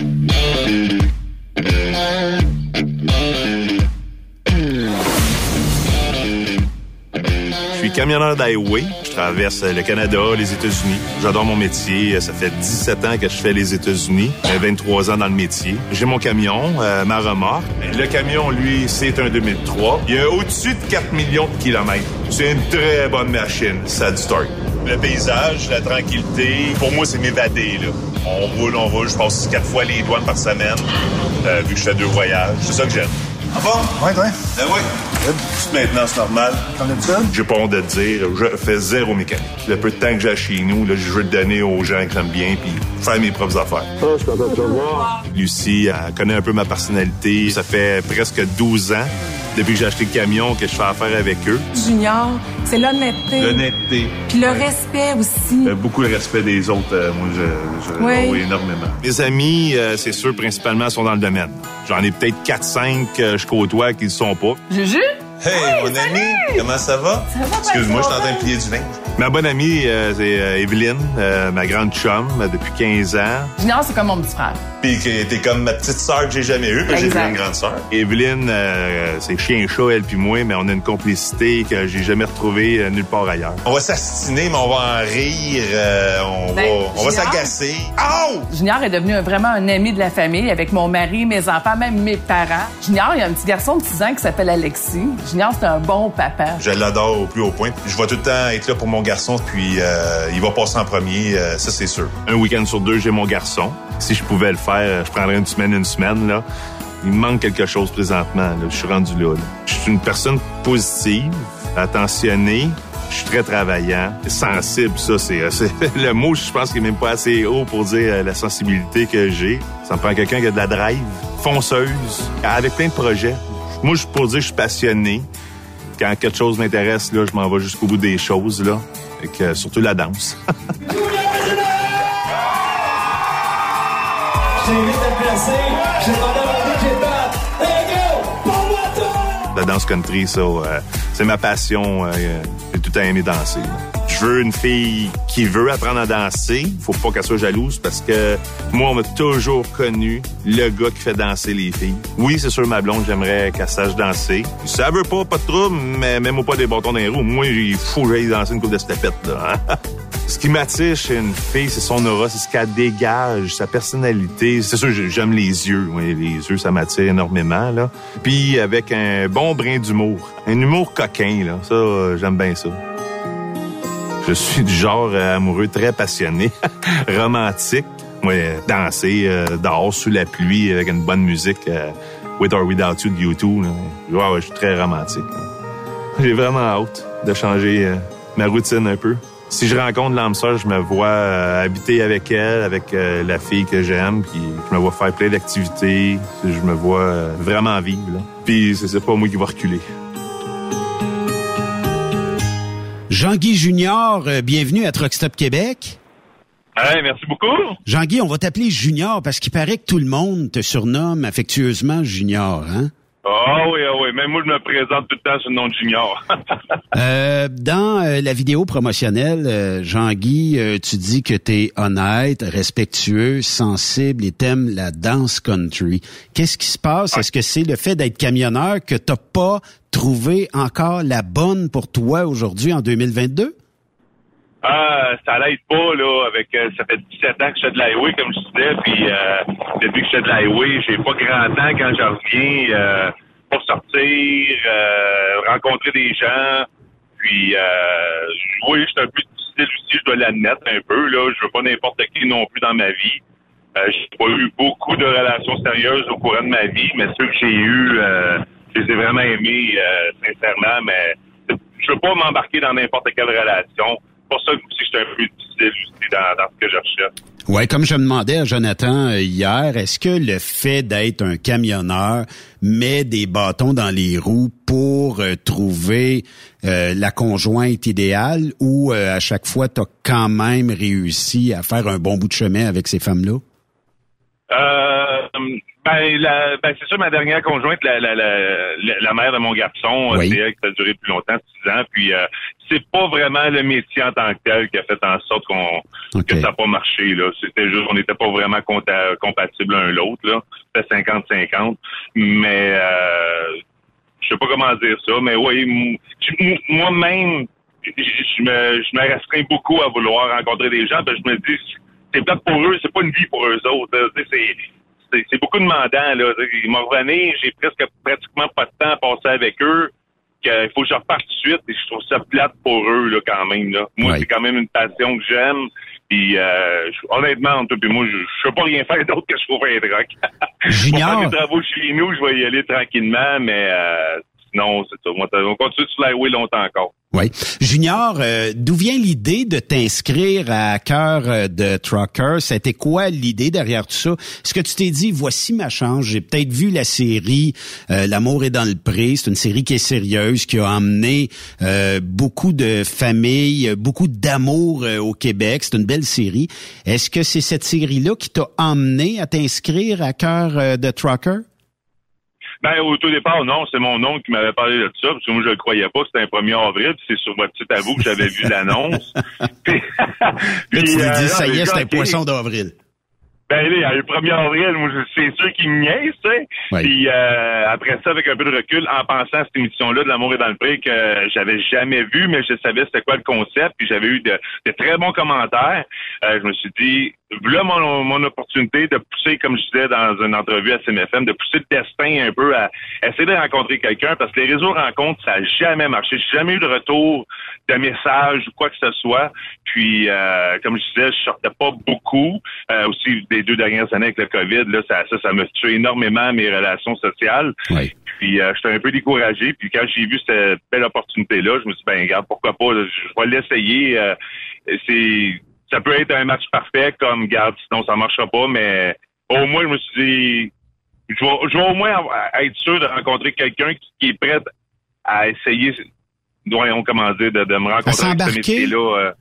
Música suis camionneur d'highway. Je traverse le Canada, les États-Unis. J'adore mon métier. Ça fait 17 ans que je fais les États-Unis. J'ai 23 ans dans le métier. J'ai mon camion, euh, ma remorque. Le camion, lui, c'est un 2003. Il y a au-dessus de 4 millions de kilomètres. C'est une très bonne machine. Ça du story. Le paysage, la tranquillité, pour moi, c'est m'évader. Là. On roule, on roule. Je passe quatre fois les douanes par semaine, euh, vu que je fais deux voyages. C'est ça que j'aime. Ah bon? Ouais, toi? Ben oui. Toute maintenance normale. T'en as J'ai pas honte de te dire, je fais zéro mécanique. Le peu de temps que j'ai chez nous, là, je veux le donner aux gens que j'aime bien puis faire mes propres affaires. Ah, je suis content de te voir. Lucie, elle connaît un peu ma personnalité. Ça fait presque 12 ans, depuis que j'ai acheté le camion, que je fais affaire avec eux. Junior, c'est l'honnêteté. L'honnêteté. Puis le Ouais. respect aussi. Euh, Beaucoup de respect des autres, euh, moi, je, je Oui. oh oui, énormément. Mes amis, euh, c'est sûr, principalement, sont dans le domaine. J'en ai peut-être 4-5 que je côtoie qui ne le sont pas. Juju? Hey, mon ami, comment ça va? Ça va, Excuse-moi, je suis en train de plier du linge. Ma bonne amie, euh, c'est euh, Evelyne, euh, ma grande chum depuis 15 ans. Junior, c'est comme mon petit frère. Puis que t'es comme ma petite sœur que j'ai jamais eue, parce que j'ai une grande sœur. Evelyne, euh, c'est chien-chat, elle puis moi, mais on a une complicité que j'ai jamais retrouvée euh, nulle part ailleurs. On va s'astiner, mais on va en rire, euh, on, Ben, va, on va s'agacer. Oh! Junior est devenu vraiment un ami de la famille avec mon mari, mes enfants, même mes parents. Junior, il y a un petit garçon de 6 ans qui s'appelle Alexis. Junior, c'est un bon papa. Je l'adore au plus haut point. Je vais tout le temps être là pour mon puis euh, il va passer en premier, euh, ça c'est sûr. Un week-end sur deux, j'ai mon garçon. Si je pouvais le faire, je prendrais une semaine, une semaine. Là. Il me manque quelque chose présentement. Je suis rendu là. Je suis une personne positive, attentionnée. Je suis très travaillant, sensible, ça c'est euh, le mot. Je pense qu'il est même pas assez haut pour dire la sensibilité que j'ai. Ça me prend quelqu'un qui a de la drive, fonceuse, avec plein de projets. Moi, je pour dire que je suis passionné quand quelque chose m'intéresse, là, je m'en vais jusqu'au bout des choses, là. Et que, surtout la danse. la danse country, ça, euh, c'est ma passion. euh, j'ai tout temps aimé danser. là. Je veux une fille qui veut apprendre à danser. Faut pas qu'elle soit jalouse parce que moi, on m'a toujours connu le gars qui fait danser les filles. Oui, c'est sûr, ma blonde, j'aimerais qu'elle sache danser. Ça veut pas, pas de trouble, mais même pas des bâtons dans les. Moi, il faut que j'aille danser une coupe de steppette, là. hein. Ce qui m'attire chez une fille, c'est son aura, c'est ce qu'elle dégage, sa personnalité. C'est sûr, j'aime les yeux. Les yeux, ça m'attire énormément, là. Puis avec un bon brin d'humour. Un humour coquin, là. Ça, euh, j'aime bien ça. Je suis du genre euh, amoureux très passionné, romantique. Moi, euh, danser euh, dehors sous la pluie avec une bonne musique, With or Without You de YouTube. je suis très romantique. J'ai vraiment hâte de changer ma routine un peu. Si je rencontre l'âme sœur, je me vois habiter avec elle, avec la fille que j'aime, puis je me vois faire plein d'activités, je me vois vraiment vivre. Puis c'est pas moi qui va reculer. Jean-Guy Junior, euh, bienvenue à Truck Stop Québec. Hey, merci beaucoup. Jean-Guy, on va t'appeler Junior parce qu'il paraît que tout le monde te surnomme affectueusement Junior, hein? Ah oui, ah oui. Même moi, je me présente tout le temps sous le nom de Junior. Euh, dans euh, la vidéo promotionnelle, euh, Jean-Guy, euh, tu dis que tu es honnête, respectueux, sensible et t'aimes la danse country. Qu'est-ce qui se passe? Est-ce que c'est le fait d'être camionneur que t'as pas trouvé encore la bonne pour toi aujourd'hui en 2022? Ah, ça l'aide pas, là, avec, euh, ça fait 17 ans que je fais de l'highway, comme je disais, puis euh, depuis que je fais de l'highway, j'ai pas grand temps quand je reviens euh, pour sortir, euh, rencontrer des gens, puis euh, oui, je suis un peu difficile aussi, je dois l'admettre un peu, là, je veux pas n'importe qui non plus dans ma vie. Euh, j'ai pas eu beaucoup de relations sérieuses au courant de ma vie, mais ceux que j'ai euh, je les ai vraiment aimés, sincèrement, mais je veux pas m'embarquer dans n'importe quelle relation. C'est pour ça que aussi, je suis un peu difficile aussi dans, dans ce que je recherche. Ouais, comme je me demandais à Jonathan euh, hier, est-ce que le fait d'être un camionneur met des bâtons dans les roues pour euh, trouver euh, la conjointe idéale ou euh, à chaque fois tu as quand même réussi à faire un bon bout de chemin avec ces femmes-là? Euh, Ben, ben c'est ça, ma dernière conjointe, la, la, la, la mère de mon garçon, Oui. c'est elle qui a duré plus longtemps, six ans. Puis euh, c'est pas vraiment le métier en tant que tel qui a fait en sorte qu'on que ça n'a pas marché. là. C'était juste on n'était pas vraiment compta- compatibles l'un l'autre. là. C'était 50-50. Mais euh, je sais pas comment dire ça, mais oui, moi-même, je me, je me restreins beaucoup à vouloir rencontrer des gens, parce que je me dis, c'est peut-être pour eux, c'est pas une vie pour eux autres. C'est, c'est, beaucoup demandant. Là. Tu sais, Ils m'ont revenu, j'ai presque pratiquement pas de temps à passer avec eux. qu'il faut que je reparte tout de suite et je trouve ça plate pour eux là, quand même. Là. Moi, Ouais. c'est quand même une passion que j'aime. Puis euh, honnêtement, entre et moi, je ne sais pas rien faire d'autre que je trouve un rock. Pour faire des travaux chez nous, je vais y aller tranquillement, mais euh, sinon, c'est ça. Moi, on continue sur l'highway longtemps encore. Oui. Junior, euh, d'où vient l'idée de t'inscrire à cœur euh, de Trucker? C'était quoi l'idée derrière tout ça? Est-ce que tu t'es dit, voici ma chance, j'ai peut-être vu la série euh, L'amour est dans le pré, c'est une série qui est sérieuse, qui a emmené euh, beaucoup de familles, beaucoup d'amour au Québec. C'est une belle série. Est-ce que c'est cette série-là qui t'a emmené à t'inscrire à cœur de Trucker? Ben, au tout départ, non, c'est mon oncle qui m'avait parlé de ça, parce que moi, je le croyais pas, c'était un 1er avril, puis c'est sur votre à vous que j'avais vu l'annonce. Puis- tu puis, t'es euh, dit, ça y est, c'est un poisson d'avril. Ben là, le 1er avril, c'est sûr qu'il me niaise, tu sais. Puis euh, après ça, avec un peu de recul, en pensant à cette émission-là de l'amour est dans le pré que j'avais jamais vu, mais je savais c'était quoi le concept, puis j'avais eu de, de très bons commentaires. Euh, je me suis dit, voilà mon, mon opportunité de pousser, comme je disais dans une entrevue à CMFM, de pousser le destin un peu à essayer de rencontrer quelqu'un, parce que les réseaux rencontres, ça n'a jamais marché. J'ai jamais eu de retour de message ou quoi que ce soit. Puis, euh, comme je disais, je sortais pas beaucoup. Euh, aussi, les deux dernières années avec le COVID, là, ça, ça, ça m'a tué énormément mes relations sociales. Oui. Puis, euh, j'étais un peu découragé. Puis, quand j'ai vu cette belle opportunité-là, je me suis dit, ben, regarde, pourquoi pas, je vais l'essayer. Euh, c'est, ça peut être un match parfait, comme, garde, sinon ça marchera pas, mais au moins, je me suis dit, je vais, je vais au moins être sûr de rencontrer quelqu'un qui, qui est prêt à essayer, voyons comment dire, de, de me rencontrer avec ce s'embarquer? métier-là, euh,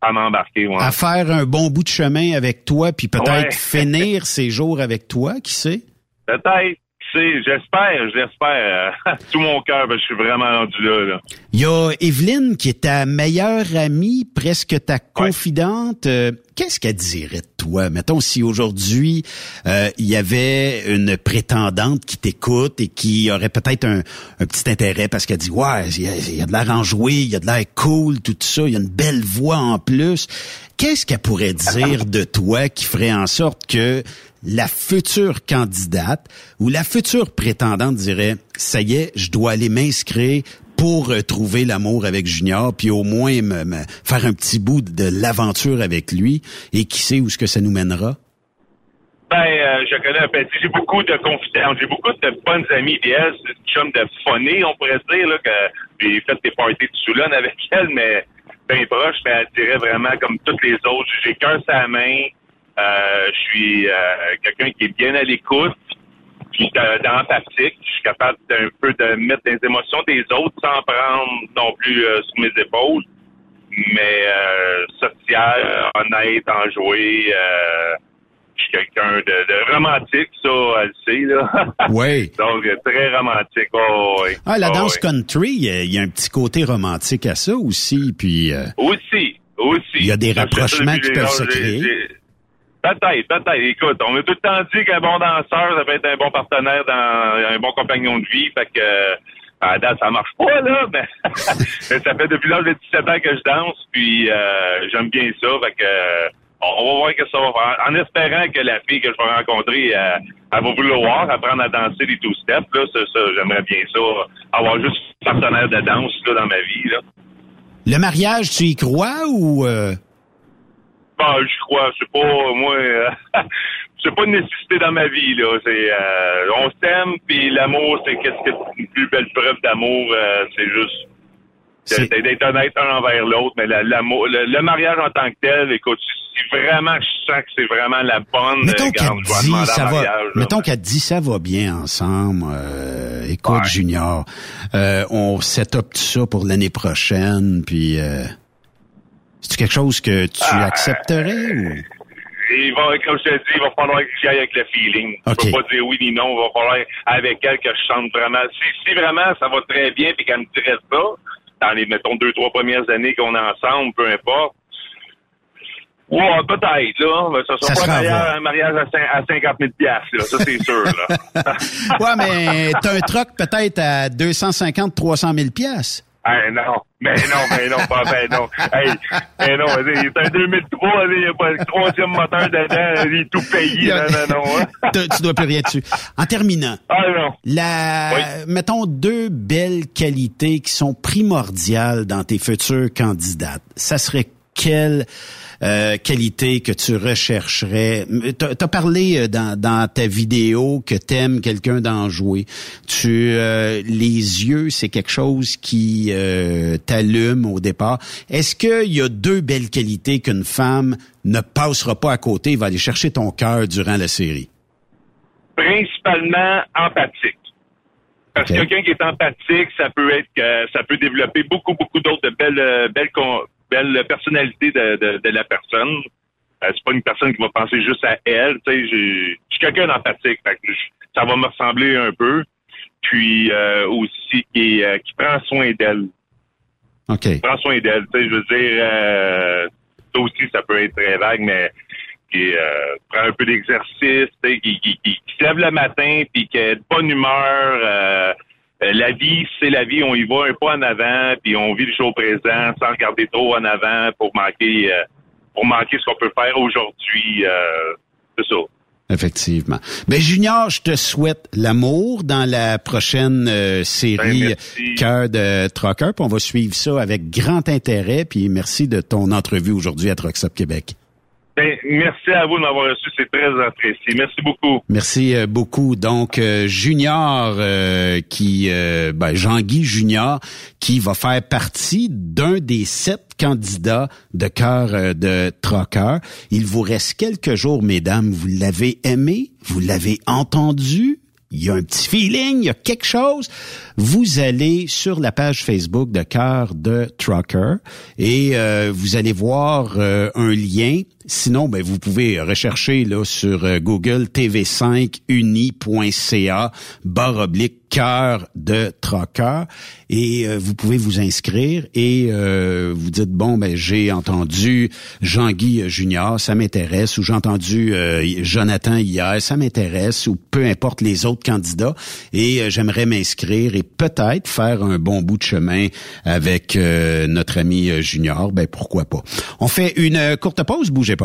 à m'embarquer. ouais. à faire un bon bout de chemin avec toi, puis peut-être Ouais. finir ses jours avec toi, qui sait? Peut-être. Sais, j'espère, j'espère. euh, tout mon cœur, que je suis vraiment rendu là. là. Il y a Evelyne qui est ta meilleure amie, presque ta confidente. Euh, Qu'est-ce qu'elle dirait de toi? Mettons si aujourd'hui euh, il y avait une prétendante qui t'écoute et qui aurait peut-être un, un petit intérêt parce qu'elle dit ouais, il y y a de l'air enjoué, il y a de l'air cool, tout ça, il y a une belle voix en plus. Qu'est-ce qu'elle pourrait dire de toi qui ferait en sorte que la future candidate ou la future prétendante dirait ça y est, je dois aller m'inscrire pour euh, trouver l'amour avec Junior, puis au moins me, faire un petit bout de l'aventure avec lui, et qui sait où ce que ça nous mènera? Ben, euh, je connais un peu. J'ai beaucoup de confidents. J'ai beaucoup de bonnes amies. Elle, c'est une chum de phonée, on pourrait dire, là, que j'ai fait des parties de Soulon avec elle, mais bien proche, mais elle dirait vraiment comme toutes les autres. J'ai cœur sa main. Euh, je suis euh, quelqu'un qui est bien à l'écoute, puis euh, d'empathique. Je suis capable d'un peu de mettre les émotions des autres sans prendre non plus euh, sur mes épaules. Mais euh, social, honnête, enjoué. Euh, je suis quelqu'un de, de romantique, ça, elle le sait, là. Oui. Donc, très romantique. Oh, oui. Ah, la Oh, danse oui. country, il y a- il y a un petit côté romantique à ça aussi, puis euh, Aussi, aussi. Il y a des rapprochements qui peuvent se créer. Peut-être, peut-être. Écoute, on a tout le temps dit qu'un bon danseur, ça peut être un bon partenaire, dans un bon compagnon de vie. Fait que, euh, à date, ça marche pas, là, mais, ça fait depuis l'âge de 17 ans que je danse, puis euh, j'aime bien ça. Fait que, euh, on va voir que ça va faire. En espérant que la fille que je vais rencontrer, elle va vouloir apprendre à danser les two-steps, là. Ça, ça, j'aimerais bien ça. Avoir juste un partenaire de danse, là, dans ma vie, là. le mariage, tu y crois ou euh, Bah, je crois, c'est pas moi, euh, c'est pas une nécessité dans ma vie là. C'est, euh, on s'aime, puis l'amour, c'est qu'est-ce que une plus belle preuve d'amour, euh, c'est juste C'est- d'être honnête un envers l'autre. Mais la- l'amour, le, le mariage en tant que tel, écoute, si vraiment je sens que c'est vraiment la bonne, mettons euh, qu'elle je vais dit ça va, mariage, mettons qu'elle dit ça va bien ensemble. euh, écoute, Ouais. Junior, euh, on set up tout ça pour l'année prochaine, puis euh, c'est quelque chose que tu Ah, accepterais ou? Il va, comme je te dis, il va falloir que j'y aille avec le feeling. Je peux pas dire oui ni non. Il va falloir avec elle que je chante vraiment. Si, si vraiment ça va très bien puis qu'elle me dirait ça, dans les, mettons, deux, trois premières années qu'on est ensemble, peu importe, Ouais, peut-être, là. Mais ça sera pas un mariage à, 50 000 là. Ça, c'est sûr, là. ouais, mais t'as un troc peut-être à 250, 300 000 eh non, mais non, mais non, pas ben non. Hey, mais non, c'est un 2003, il n'y a pas le troisième moteur dedans, il est tout payé. Non, non, non. Hein. tu dois plus rien dessus. En terminant, ah, non. la, mettons deux belles qualités qui sont primordiales dans tes futures candidates. Ça serait quelle euh, qualité que tu rechercherais? Tu as, parlé euh, dans, dans, ta vidéo que t'aimes quelqu'un d'en jouer. Tu euh, les yeux, c'est quelque chose qui t'allume au départ. Est-ce qu'il y a deux belles qualités qu'une femme ne passera pas à côté, va aller chercher ton cœur durant la série? Principalement empathique. Parce que quelqu'un qui est empathique, ça peut être ça peut développer beaucoup, beaucoup d'autres belles, belles, belle personnalité de, de, la personne. Euh, c'est pas une personne qui va penser juste à elle. Je suis quelqu'un d'empathique. Ça va me ressembler un peu. Puis euh, aussi qui, euh, qui prend soin d'elle. OK. Qui prend soin d'elle. Je veux dire, ça aussi, ça peut être très vague, mais qui prend un peu d'exercice, qui, qui, qui, se lève le matin, puis qui a de bonne humeur. Euh, la vie, c'est la vie, on y va un pas en avant, puis on vit le jour présent sans regarder trop en avant pour manquer euh, pour manquer ce qu'on peut faire aujourd'hui. Euh, c'est ça. Effectivement. Ben Junior, je te souhaite l'amour dans la prochaine série ben, Cœur de Trucker. Puis on va suivre ça avec grand intérêt. Puis merci de ton entrevue aujourd'hui à Truckstop Québec. Ben, merci à vous de m'avoir reçu, c'est très apprécié. Merci beaucoup. Merci euh, beaucoup. Donc, euh, Junior, euh, qui, ben, Jean-Guy Junior, qui va faire partie d'un des sept candidats de cœur de Trocker. Il vous reste quelques jours, mesdames. Vous l'avez aimé, vous l'avez entendu, il y a un petit feeling, il y a quelque chose, vous allez sur la page Facebook de Cœur de Trucker et vous allez voir un lien. Sinon, ben, vous pouvez rechercher là, sur euh, Google tv5uni.ca barre oblique cœur de troqueur. Et euh, vous pouvez vous inscrire et euh, vous dites bon ben j'ai entendu Jean-Guy Junior, ça m'intéresse ou j'ai entendu Jonathan hier, ça m'intéresse ou peu importe les autres candidats. Et j'aimerais m'inscrire et peut-être faire un bon bout de chemin avec notre ami Junior, ben pourquoi pas. On fait une courte pause, bougez